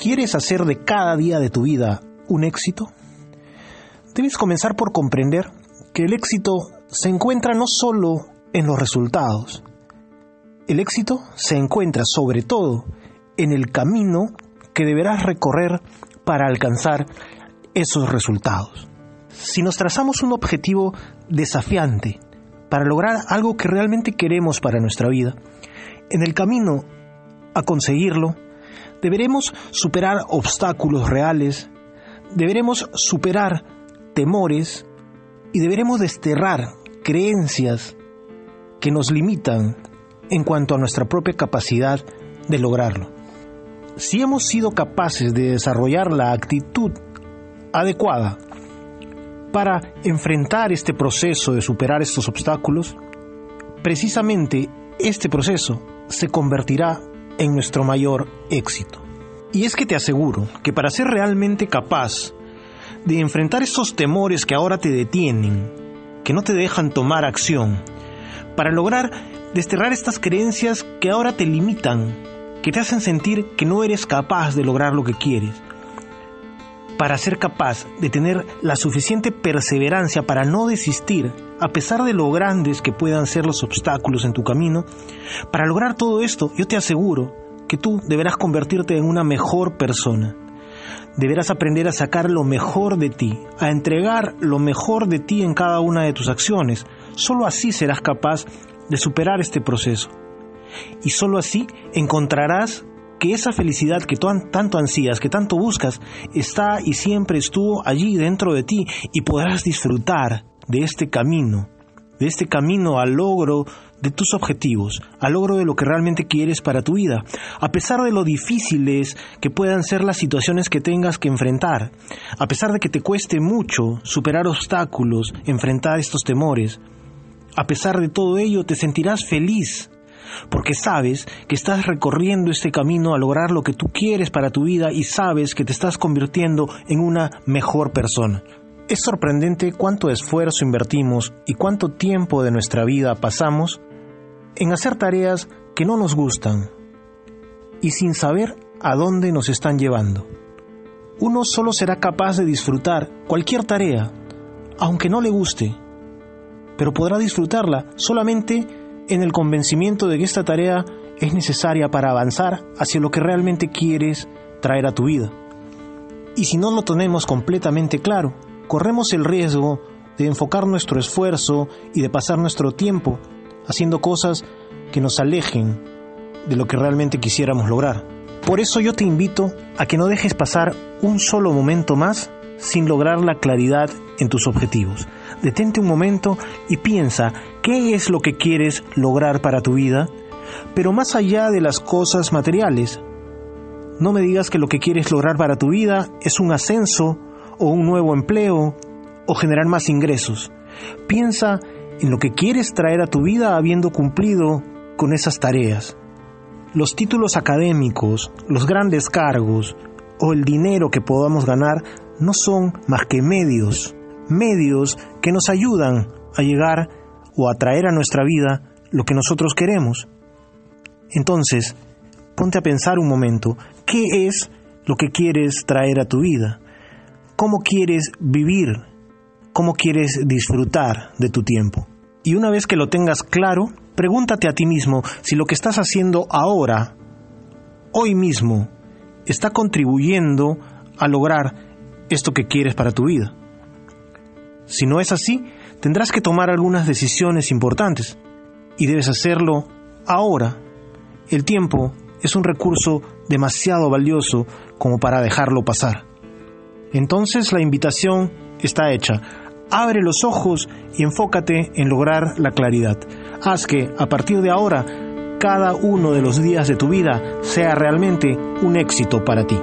¿Quieres hacer de cada día de tu vida un éxito? Debes comenzar por comprender que el éxito se encuentra no solo en los resultados, el éxito se encuentra sobre todo en el camino que deberás recorrer para alcanzar esos resultados. Si nos trazamos un objetivo desafiante para lograr algo que realmente queremos para nuestra vida, en el camino a conseguirlo, deberemos superar obstáculos reales, deberemos superar temores y deberemos desterrar creencias que nos limitan en cuanto a nuestra propia capacidad de lograrlo. Si hemos sido capaces de desarrollar la actitud adecuada para enfrentar este proceso de superar estos obstáculos, precisamente este proceso se convertirá en nuestro mayor éxito. Y es que te aseguro que para ser realmente capaz de enfrentar estos temores que ahora te detienen, que no te dejan tomar acción, para lograr desterrar estas creencias que ahora te limitan, que te hacen sentir que no eres capaz de lograr lo que quieres, para ser capaz de tener la suficiente perseverancia para no desistir, a pesar de lo grandes que puedan ser los obstáculos en tu camino, para lograr todo esto, yo te aseguro que tú deberás convertirte en una mejor persona. Deberás aprender a sacar lo mejor de ti, a entregar lo mejor de ti en cada una de tus acciones. Solo así serás capaz de superar este proceso. Y solo así encontrarás que esa felicidad que tú tanto ansías, que tanto buscas, está y siempre estuvo allí dentro de ti y podrás disfrutar de este camino, de este camino al logro de tus objetivos, al logro de lo que realmente quieres para tu vida, a pesar de lo difíciles que puedan ser las situaciones que tengas que enfrentar, a pesar de que te cueste mucho superar obstáculos, enfrentar estos temores, a pesar de todo ello te sentirás feliz porque sabes que estás recorriendo este camino a lograr lo que tú quieres para tu vida y sabes que te estás convirtiendo en una mejor persona. Es sorprendente cuánto esfuerzo invertimos y cuánto tiempo de nuestra vida pasamos en hacer tareas que no nos gustan y sin saber a dónde nos están llevando. Uno solo será capaz de disfrutar cualquier tarea, aunque no le guste, pero podrá disfrutarla solamente en el convencimiento de que esta tarea es necesaria para avanzar hacia lo que realmente quieres traer a tu vida. Y si no lo tenemos completamente claro, corremos el riesgo de enfocar nuestro esfuerzo y de pasar nuestro tiempo haciendo cosas que nos alejen de lo que realmente quisiéramos lograr. Por eso yo te invito a que no dejes pasar un solo momento más sin lograr la claridad en tus objetivos. Detente un momento y piensa qué es lo que quieres lograr para tu vida, pero más allá de las cosas materiales. No me digas que lo que quieres lograr para tu vida es un ascenso o un nuevo empleo o generar más ingresos. Piensa en lo que quieres traer a tu vida habiendo cumplido con esas tareas. Los títulos académicos, los grandes cargos o el dinero que podamos ganar no son más que medios medios que nos ayudan a llegar o a traer a nuestra vida lo que nosotros queremos. Entonces, ponte a pensar un momento, ¿qué es lo que quieres traer a tu vida? ¿Cómo quieres vivir? ¿Cómo quieres disfrutar de tu tiempo? Y una vez que lo tengas claro, pregúntate a ti mismo si lo que estás haciendo ahora, hoy mismo, está contribuyendo a lograr esto que quieres para tu vida. Si no es así, tendrás que tomar algunas decisiones importantes y debes hacerlo ahora. El tiempo es un recurso demasiado valioso como para dejarlo pasar. Entonces la invitación está hecha. Abre los ojos y enfócate en lograr la claridad. Haz que, a partir de ahora, cada uno de los días de tu vida sea realmente un éxito para ti.